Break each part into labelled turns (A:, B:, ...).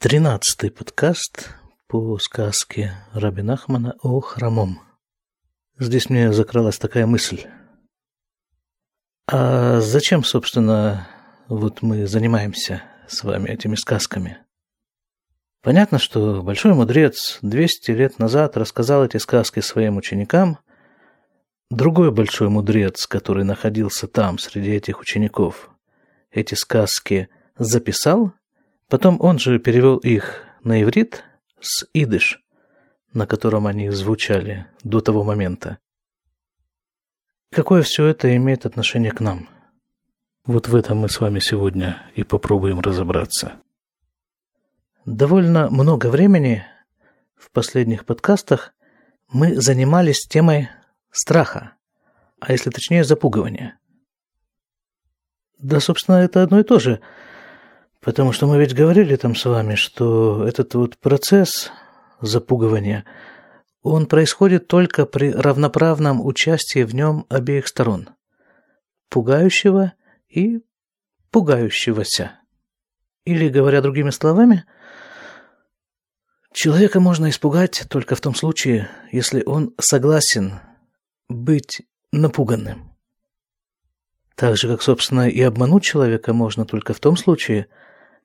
A: Тринадцатый подкаст по сказке Раби Нахмана о хромом. Здесь мне закралась такая мысль. А зачем, собственно, вот мы занимаемся с вами этими сказками? Понятно, что большой мудрец 200 лет назад рассказал эти сказки своим ученикам. Другой большой мудрец, который находился там, среди этих учеников, эти сказки записал Потом он же перевел их на иврит с идыш, на котором они звучали до того момента. Какое все это имеет отношение к нам? Вот в этом мы с вами сегодня и попробуем разобраться. Довольно много времени в последних подкастах мы занимались темой страха, а если точнее запугивания. Да, собственно, это одно и то же – Потому что мы ведь говорили там с вами, что этот вот процесс запугивания, он происходит только при равноправном участии в нем обеих сторон. Пугающего и пугающегося. Или, говоря другими словами, человека можно испугать только в том случае, если он согласен быть напуганным. Так же, как, собственно, и обмануть человека можно только в том случае,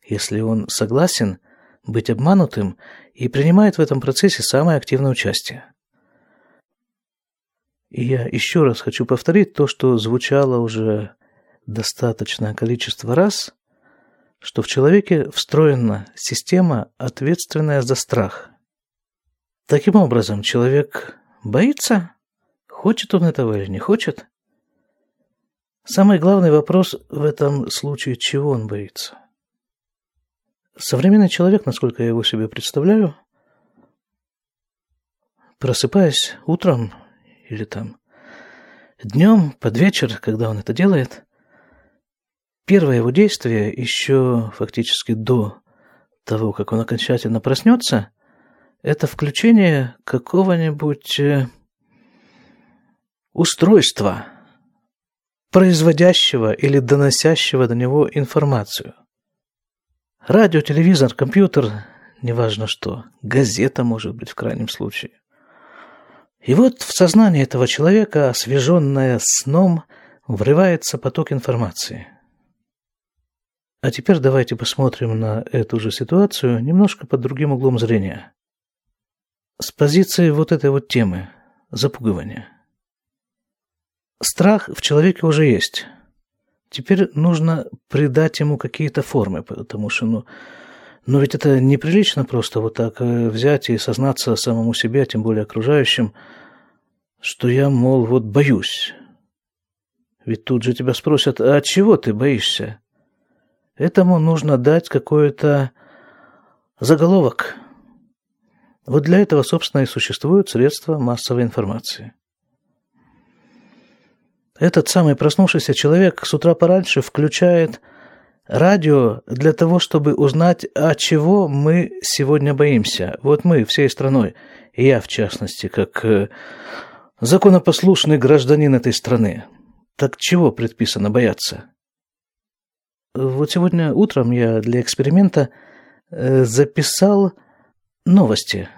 A: если он согласен быть обманутым и принимает в этом процессе самое активное участие. И я еще раз хочу повторить то, что звучало уже достаточное количество раз, что в человеке встроена система, ответственная за страх. Таким образом, человек боится, хочет он этого или не хочет. Самый главный вопрос в этом случае, чего он боится. Современный человек, насколько я его себе представляю, просыпаясь утром или там днем, под вечер, когда он это делает, первое его действие еще фактически до того, как он окончательно проснется, это включение какого-нибудь э, устройства, производящего или доносящего до него информацию. Радио, телевизор, компьютер, неважно что, газета, может быть, в крайнем случае. И вот в сознание этого человека, освеженное сном, врывается поток информации. А теперь давайте посмотрим на эту же ситуацию немножко под другим углом зрения. С позиции вот этой вот темы – запугивания. Страх в человеке уже есть – Теперь нужно придать ему какие-то формы, потому что, ну, но ведь это неприлично просто вот так э, взять и сознаться самому себе, тем более окружающим, что я, мол, вот боюсь. Ведь тут же тебя спросят, а чего ты боишься? Этому нужно дать какой-то заголовок. Вот для этого, собственно, и существуют средства массовой информации. Этот самый проснувшийся человек с утра пораньше включает радио для того, чтобы узнать, от чего мы сегодня боимся. Вот мы всей страной, и я в частности, как э, законопослушный гражданин этой страны. Так чего предписано бояться? Вот сегодня утром я для эксперимента э, записал новости,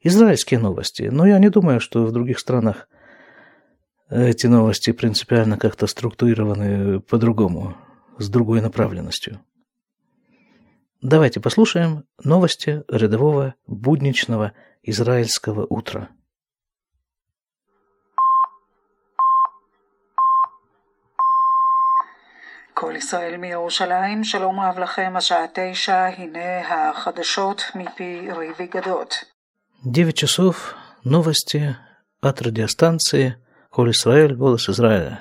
A: израильские новости, но я не думаю, что в других странах эти новости принципиально как-то структурированы по-другому, с другой направленностью. Давайте послушаем новости рядового будничного израильского утра.
B: כל ישראל מירושלים, שלום רב לכם, השעה תשע, הנה החדשות מפי ריבי גדות.
A: 9 часов, новости от радиостанции כל ישראל, голос Израиля.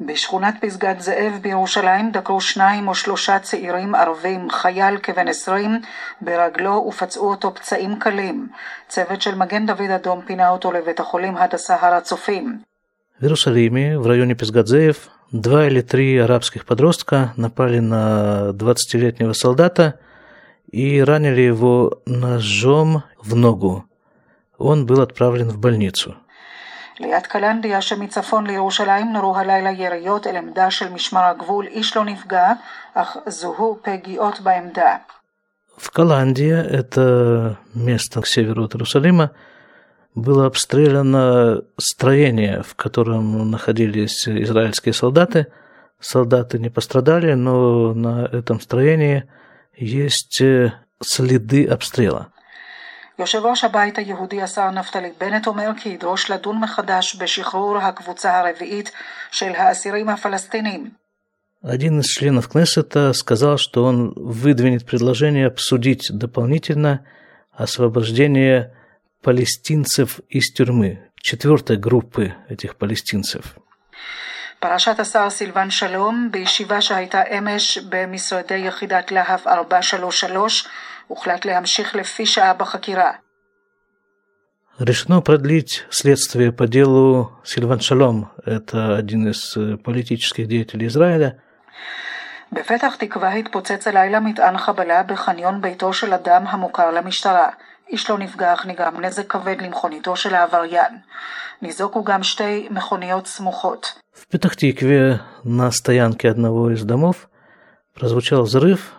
B: בשכונת פסגת זאב בירושלים דקרו שניים או שלושה צעירים ערבים, חייל כבן עשרים, ברגלו ופצעו אותו פצעים קלים. צוות של מגן דוד אדום פינה אותו לבית החולים הדסה הר הצופים.
A: В Иерусалиме, в районе Песгадзеев, два или три арабских подростка напали на 20-летнего солдата и ранили его ножом в ногу. Он был отправлен в больницу.
B: ליד קלנדיה שמצפון לירושלים נורו הלילה יריות אל עמדה של משמר הגבול, איש לא נפגע, אך זוהו פגיעות בעמדה.
A: В Каландии, это место к северу от Иерусалима, было обстреляно строение, в котором находились израильские солдаты. Солдаты не пострадали, но на этом строении есть э, следы обстрела.
B: יושב ראש הבית היהודי השר נפתלי בנט אומר כי ידרוש לדון מחדש בשחרור הקבוצה הרביעית של האסירים הפלסטינים.
A: Один из членов Кнессета сказал, что он выдвинет предложение обсудить дополнительно освобождение палестинцев из тюрьмы, четвертой группы этих палестинцев.
B: פרשת השר סילבן שלום, בישיבה שהייתה אמש במשרדי יחידת להב 433, הוחלט להמשיך לפי שעה בחקירה.
A: Решено продлить следствие по делу Сильван Шалом. Это один из политических деятелей Израиля.
B: בפתח תקווה התפוצץ הלילה מטען חבלה בחניון ביתו של אדם המוכר למשטרה. איש לא נפגע אך נגרם נזק כבד למכוניתו של העבריין. ניזוקו גם שתי מכוניות סמוכות.
A: В Петахтикве на стоянке одного из домов прозвучал взрыв,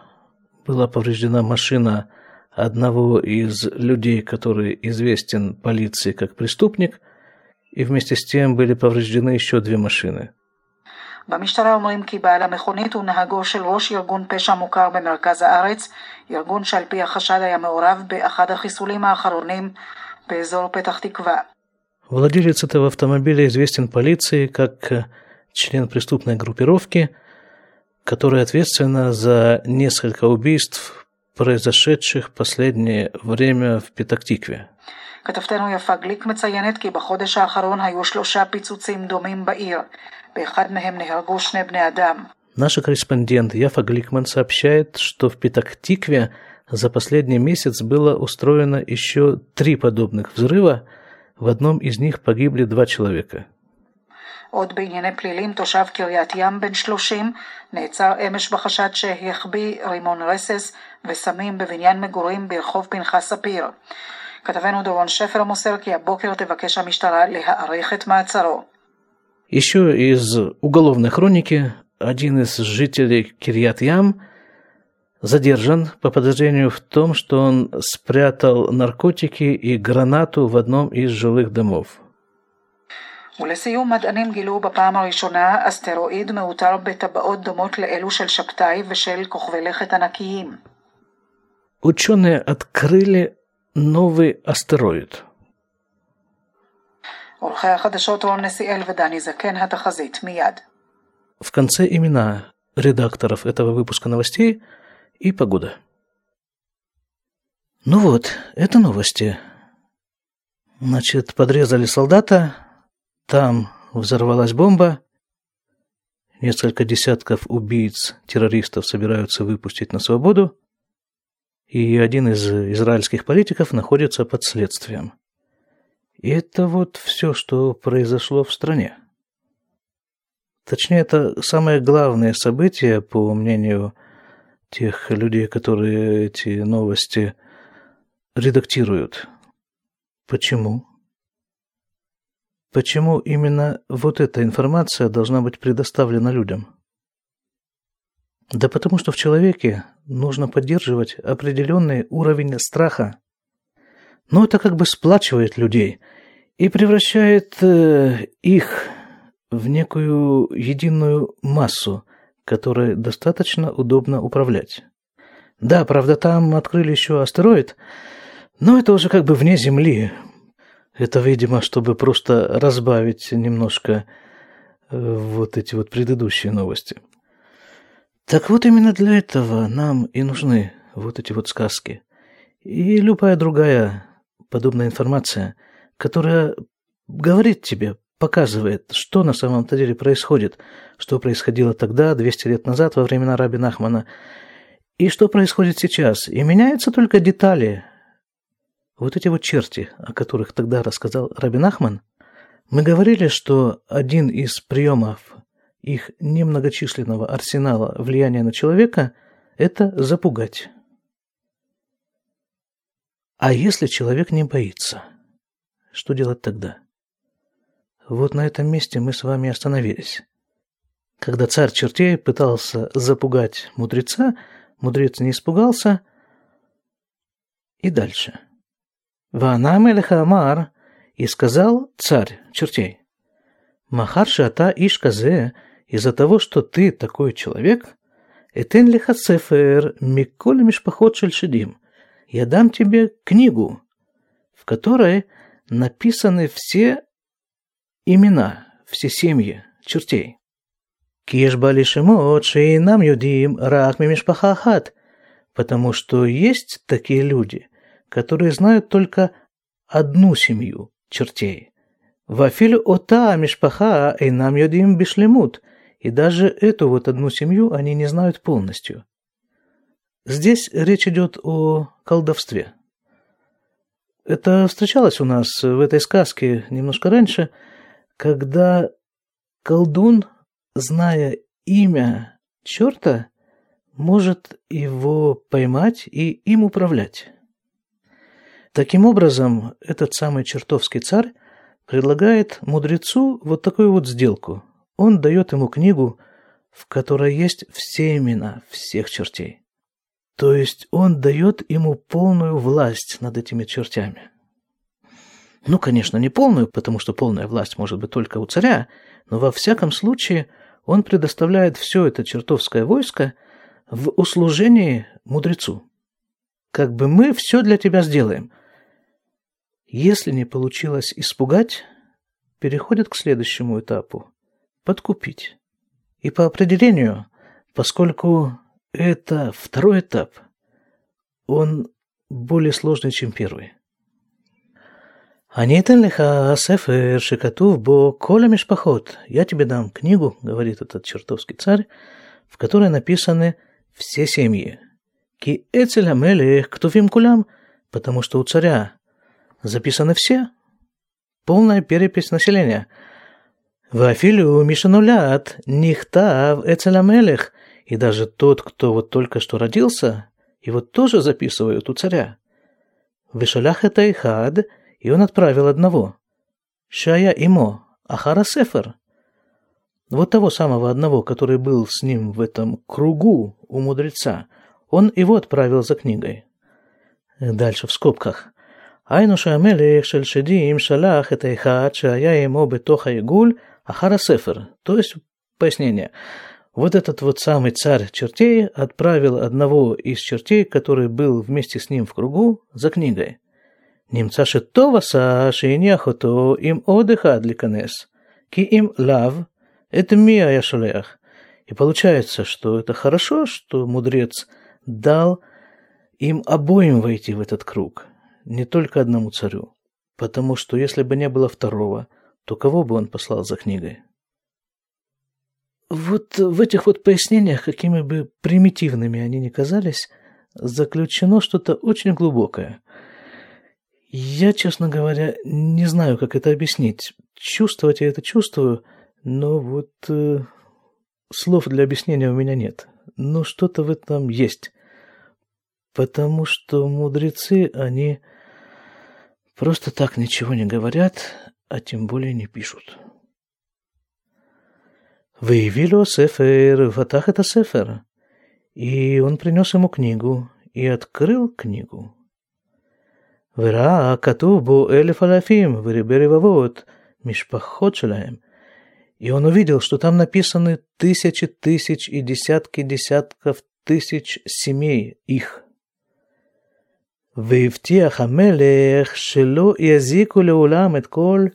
A: была повреждена машина одного из людей, который известен полиции как преступник, и вместе с тем были повреждены еще две машины.
B: במשטרה אומרים כי בעל המכונית הוא נהגו של ראש ארגון פשע מוכר במרכז הארץ, ארגון שעל פי החשד היה מעורב באחד החיסולים האחרונים באזור פתח תקווה.
A: Владелец этого автомобиля известен полиции как член преступной группировки, которая ответственна за несколько убийств, произошедших в последнее время в Петактикве.
B: כתבתנו יפה גליק מציינת כי בחודש האחרון היו שלושה פיצוצים דומים בעיר. באחד מהם נהרגו שני בני אדם.
A: Наша корреспондент Яфа Гликман сообщает, что в Петактикве за последний месяц было устроено еще три подобных взрыва, в одном из них погибли два человека.
B: עוד בענייני פלילים, תושב קריית ים בן 30 נעצר אמש בחשד שהחביא רימון רסס וסמים בבניין מגורים ברחוב פנחס ספיר. כתבנו דורון שפר מוסר כי הבוקר תבקש המשטרה להאריך את מעצרו.
A: Еще из уголовной хроники один из жителей Кирьят-Ям задержан по подозрению в том, что он спрятал наркотики и гранату в одном из жилых домов.
B: ולסיום, מדענים גילו בפעם הראשונה אסטרואיד מאותר בטבעות דומות לאלו של שבתאי ושל כוכבי לכת ענקיים.
A: Ученые открыли новый астероид.
B: עורכי החדשות רון נסיאל ודני זקן, התחזית מיד.
A: В конце имена редакторов этого выпуска новостей и погода. Ну вот, это новости. Значит, подрезали солдата, там взорвалась бомба, несколько десятков убийц, террористов собираются выпустить на свободу, и один из израильских политиков находится под следствием. И это вот все, что произошло в стране. Точнее, это самое главное событие, по мнению тех людей, которые эти новости редактируют. Почему? Почему именно вот эта информация должна быть предоставлена людям? Да потому что в человеке нужно поддерживать определенный уровень страха. Но это как бы сплачивает людей и превращает э, их в некую единую массу, которой достаточно удобно управлять. Да, правда, там открыли еще астероид, но это уже как бы вне Земли, это, видимо, чтобы просто разбавить немножко э, вот эти вот предыдущие новости. Так вот именно для этого нам и нужны вот эти вот сказки. И любая другая подобная информация, которая говорит тебе, показывает, что на самом-то деле происходит, что происходило тогда, 200 лет назад, во времена Раби Нахмана, и что происходит сейчас. И меняются только детали, вот эти вот черти, о которых тогда рассказал Рабин Ахман, мы говорили, что один из приемов их немногочисленного арсенала влияния на человека – это запугать. А если человек не боится, что делать тогда? Вот на этом месте мы с вами остановились. Когда царь чертей пытался запугать мудреца, мудрец не испугался – И дальше. Ваанам Амар, и сказал царь чертей, Махарши ата ишказе, из-за того, что ты такой человек, этен лиха цефер миколь мишпахот шельшидим, я дам тебе книгу, в которой написаны все имена, все семьи чертей. Киш бали шимот нам юдим рах мимишпахахат, потому что есть такие люди, которые знают только одну семью чертей. Вафилю ота мишпаха и нам юдим бишлемут, и даже эту вот одну семью они не знают полностью. Здесь речь идет о колдовстве. Это встречалось у нас в этой сказке немножко раньше, когда колдун, зная имя черта, может его поймать и им управлять. Таким образом, этот самый чертовский царь предлагает мудрецу вот такую вот сделку. Он дает ему книгу, в которой есть все имена всех чертей. То есть он дает ему полную власть над этими чертями. Ну, конечно, не полную, потому что полная власть может быть только у царя, но во всяком случае он предоставляет все это чертовское войско в услужении мудрецу. Как бы мы все для тебя сделаем. Если не получилось испугать, переходит к следующему этапу – подкупить. И по определению, поскольку это второй этап. Он более сложный, чем первый. «Они лиха сефер шикатув бо коля мишпахот». «Я тебе дам книгу», — говорит этот чертовский царь, в которой написаны все семьи. «Ки эцель амелех ктувим кулям», потому что у царя записаны все. Полная перепись населения. «Вафилю мишанулят нихтав эцель амелех», и даже тот, кто вот только что родился, его тоже записывают у царя. Вишалях это Ихад, и он отправил одного. Шая Имо, Ахара Сефер. Вот того самого одного, который был с ним в этом кругу у мудреца, он его отправил за книгой. Дальше в скобках. היינו שהמלך של שדים שלח את האחד שהיה עמו בתוך העיגול אחר הספר. То есть, пояснение. Вот этот вот самый царь чертей отправил одного из чертей, который был вместе с ним в кругу, за книгой. נמצא שטוב עשה שהניח אותו עם עוד אחד להיכנס, כי אם לאו, את מי היה шолях. И получается, что это хорошо, что мудрец дал им обоим войти в этот круг, не только одному царю, потому что если бы не было второго, то кого бы он послал за книгой? Вот в этих вот пояснениях, какими бы примитивными они ни казались, заключено что-то очень глубокое. Я, честно говоря, не знаю, как это объяснить. Чувствовать я это чувствую, но вот э, слов для объяснения у меня нет. Но что-то в этом есть. Потому что мудрецы, они Просто так ничего не говорят, а тем более не пишут. Выявили о Сефер, Ватах это Сефер. И он принес ему книгу, и открыл книгу. Вера Катув бу элеф алафим, вырибери вавод, мишпахот шелаем. И он увидел, что там написаны тысячи тысяч и десятки десятков тысяч семей их – והבטיח המלך שלא יזיקו לעולם את כל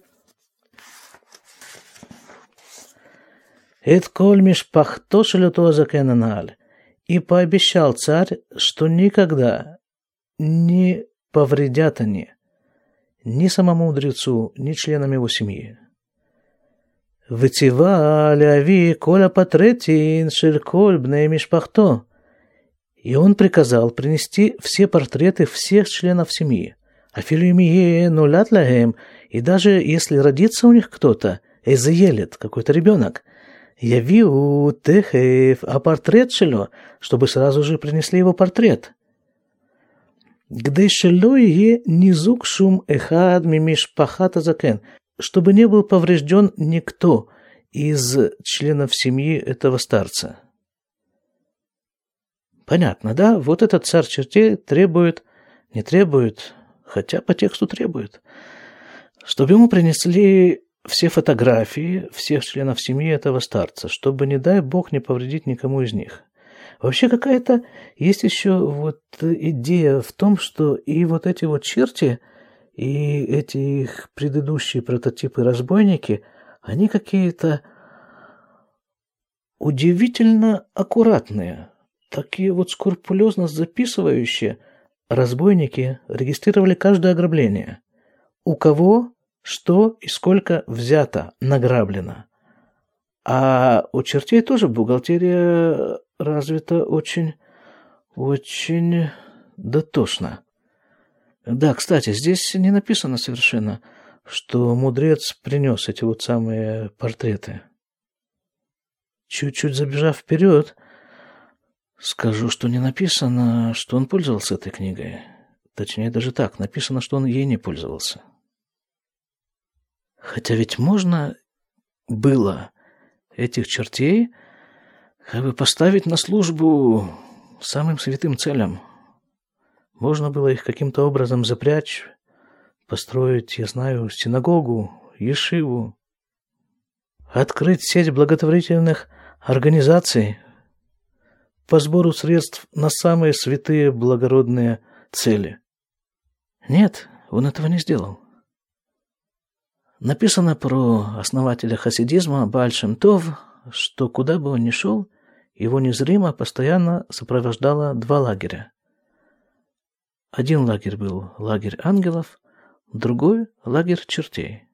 A: «Эт коль мишпахто шелето закенаналь». И пообещал царь, что никогда не повредят они ни самому мудрецу, ни членам его семьи. «Вытива ляви коля патретин шельколь бней мишпахто». И он приказал принести все портреты всех членов семьи. Афилюмие нулят лахем, и даже если родится у них кто-то, эзеелет, какой-то ребенок, Явиу Техев, а портрет Шило, чтобы сразу же принесли его портрет. Где Шило е низук шум эхад мимиш пахата закен, чтобы не был поврежден никто из членов семьи этого старца. Понятно, да? Вот этот царь чертей требует Не требует, хотя по тексту требует, чтобы ему принесли все фотографии всех членов семьи этого старца, чтобы, не дай бог, не повредить никому из них. Вообще какая-то есть еще вот идея в том, что и вот эти вот черти, и эти их предыдущие прототипы разбойники, они какие-то удивительно аккуратные, такие вот скрупулезно записывающие. Разбойники регистрировали каждое ограбление. У кого, что и сколько взято, награблено. А у чертей тоже бухгалтерия развита очень, очень дотошно. Да, кстати, здесь не написано совершенно, что мудрец принес эти вот самые портреты. Чуть-чуть забежав вперед, скажу, что не написано, что он пользовался этой книгой. Точнее, даже так, написано, что он ей не пользовался. Хотя ведь можно было этих чертей как бы поставить на службу самым святым целям. Можно было их каким-то образом запрячь, построить, я знаю, синагогу, ешиву, открыть сеть благотворительных организаций по сбору средств на самые святые благородные цели. Нет, он этого не сделал. Написано про основателя хасидизма Бальшем Това что куда бы он ни шел, его незримо постоянно сопровождало два лагеря. Один лагерь был лагерь ангелов, другой – лагерь чертей.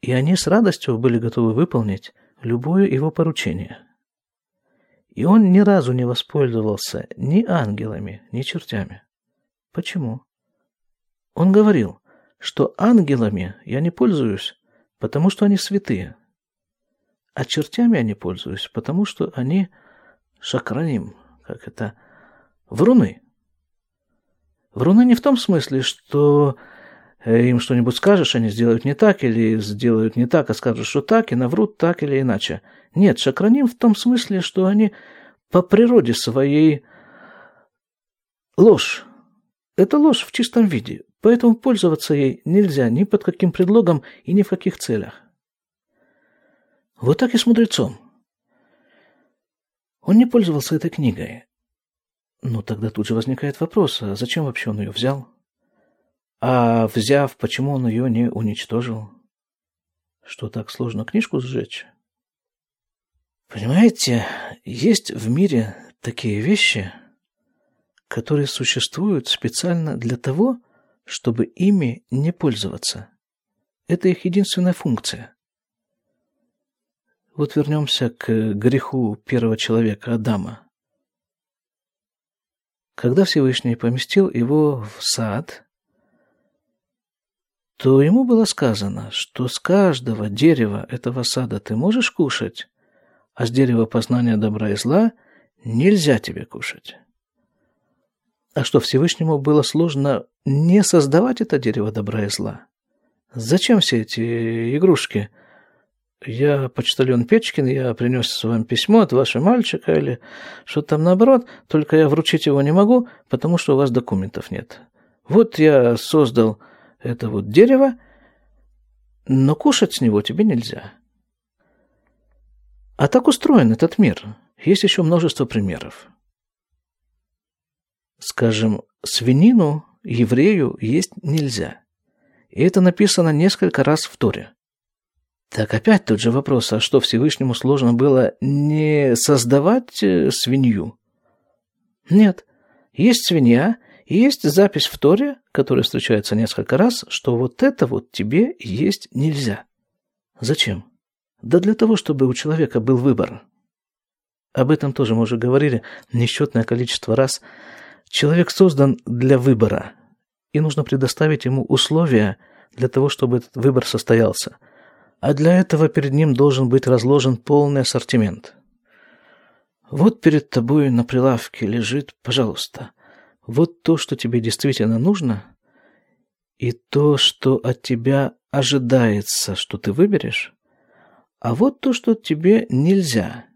A: И они с радостью были готовы выполнить любое его поручение. И он ни разу не воспользовался ни ангелами, ни чертями. Почему? Он говорил, что ангелами я не пользуюсь, потому что они святые – а чертями я не пользуюсь, потому что они шакраним, как это, вруны. Вруны не в том смысле, что им что-нибудь скажешь, они сделают не так, или сделают не так, а скажут, что так, и наврут так или иначе. Нет, шакраним в том смысле, что они по природе своей ложь. Это ложь в чистом виде, поэтому пользоваться ей нельзя ни под каким предлогом и ни в каких целях. Вот так и с мудрецом. Он не пользовался этой книгой. Ну, тогда тут же возникает вопрос, а зачем вообще он ее взял? А взяв, почему он ее не уничтожил? Что так сложно книжку сжечь? Понимаете, есть в мире такие вещи, которые существуют специально для того, чтобы ими не пользоваться. Это их единственная функция. Вот вернемся к греху первого человека, Адама. Когда Всевышний поместил его в сад, то ему было сказано, что с каждого дерева этого сада ты можешь кушать, а с дерева познания добра и зла нельзя тебе кушать. А что Всевышнему было сложно не создавать это дерево добра и зла? Зачем все эти игрушки – я почтальон Печкин, я принес вам письмо от вашего мальчика или что-то там наоборот, только я вручить его не могу, потому что у вас документов нет. Вот я создал это вот дерево, но кушать с него тебе нельзя. А так устроен этот мир. Есть еще множество примеров. Скажем, свинину еврею есть нельзя. И это написано несколько раз в Торе. Так опять тот же вопрос, а что Всевышнему сложно было не создавать э, свинью? Нет, есть свинья, есть запись в Торе, которая встречается несколько раз, что вот это вот тебе есть нельзя. Зачем? Да для того, чтобы у человека был выбор. Об этом тоже мы уже говорили несчетное количество раз. Человек создан для выбора, и нужно предоставить ему условия для того, чтобы этот выбор состоялся – а для этого перед ним должен быть разложен полный ассортимент. Вот перед тобой на прилавке лежит, пожалуйста, вот то, что тебе действительно нужно, и то, что от тебя ожидается, что ты выберешь, а вот то, что тебе нельзя,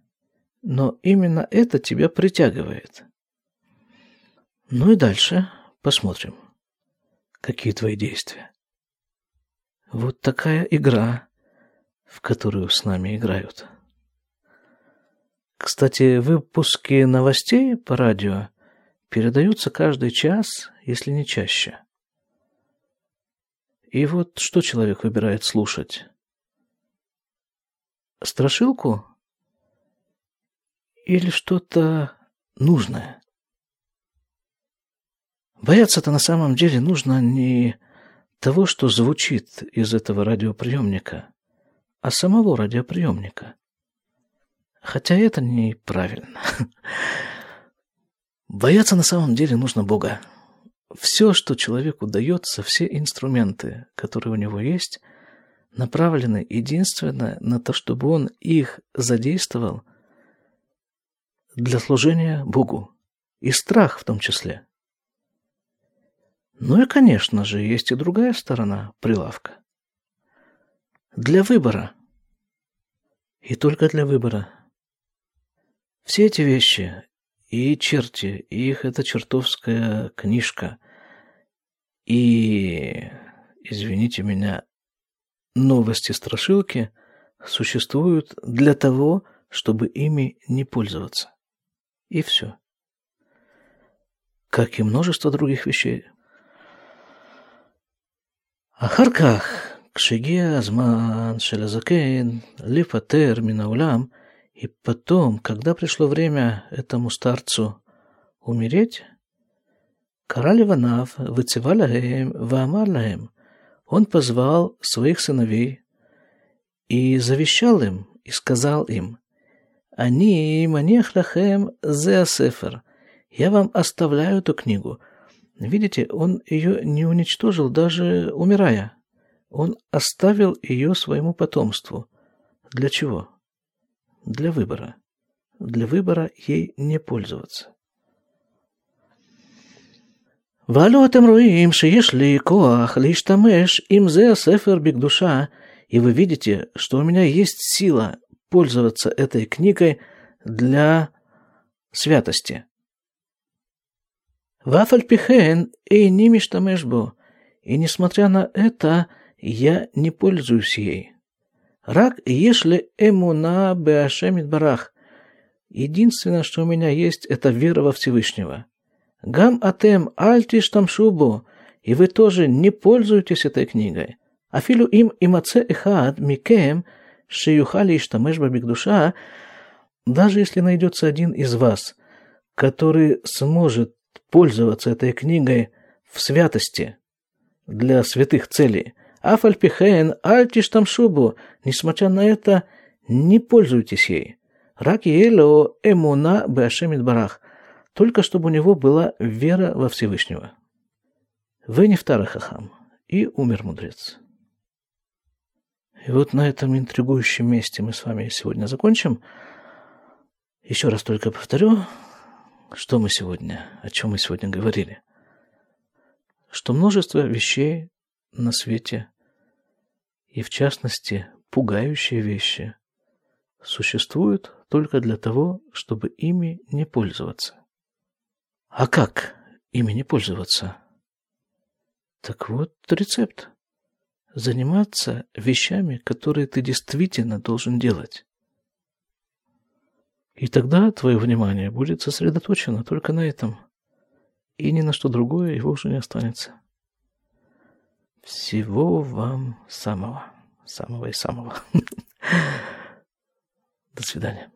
A: но именно это тебя притягивает. Ну и дальше посмотрим. какие твои действия. Вот такая игра, в которую с нами играют. Кстати, выпуски новостей по радио передаются каждый час, если не чаще. И вот что человек выбирает слушать? Страшилку? Или что-то нужное? Бояться-то на самом деле нужно не того, что звучит из этого радиоприемника, а самого радиоприемника. Хотя это неправильно. Бояться на самом деле нужно Бога. Все, что человеку дается, все инструменты, которые у него есть, направлены единственно на то, чтобы он их задействовал для служения Богу. И страх в том числе. Ну и, конечно же, есть и другая сторона прилавка. Для выбора. И только для выбора. Все эти вещи, и черти, и их эта чертовская книжка, и, извините меня, новости-страшилки существуют для того, чтобы ими не пользоваться. И все. Как и множество других вещей. אחר כך, כשהגיע הזמן של הזקן לפטר מן העולם, и потом, когда пришло время этому старцу умереть, король Иванав выцевал лаем, ваамар лаем, он позвал своих сыновей и завещал им, и сказал им, «Они манех лахем зе асефер, я вам оставляю эту книгу, Видите, он ее не уничтожил, даже умирая. Он оставил ее своему потомству. Для чего? Для выбора. Для выбора ей не пользоваться. ועלו אתם רואים שיש לי כוח להשתמש עם זה הספר בקדושה, и вы видите, что у меня есть сила пользоваться этой книгой для святости. ואף על פי כן איני משתמש И несмотря на это, я не пользуюсь ей. Рак, если эмуна беашемит барах. Единственное, что у меня есть, это вера во Всевышнего. Гам атем альтиш там шубу. И вы тоже не пользуетесь этой книгой. Афилу им имаце эхад микем шиюхали иштамеш душа. Даже если найдется один из вас, который сможет пользоваться этой книгой в святости для святых целей. Афальпихен, альтиштам шубу, несмотря на это, не пользуйтесь ей. Рак ело эмуна башемит барах, только чтобы у него была вера во Всевышнего. Вы не вторахахам, и умер мудрец. И вот на этом интригующем месте мы с вами сегодня закончим. Еще раз только повторю, что мы сегодня, о чем мы сегодня говорили? Что множество вещей на свете, и в частности пугающие вещи, существуют только для того, чтобы ими не пользоваться. А как ими не пользоваться? Так вот рецепт. Заниматься вещами, которые ты действительно должен делать. И тогда твое внимание будет сосредоточено только на этом. И ни на что другое его уже не останется. Всего вам самого. Самого и самого. До свидания.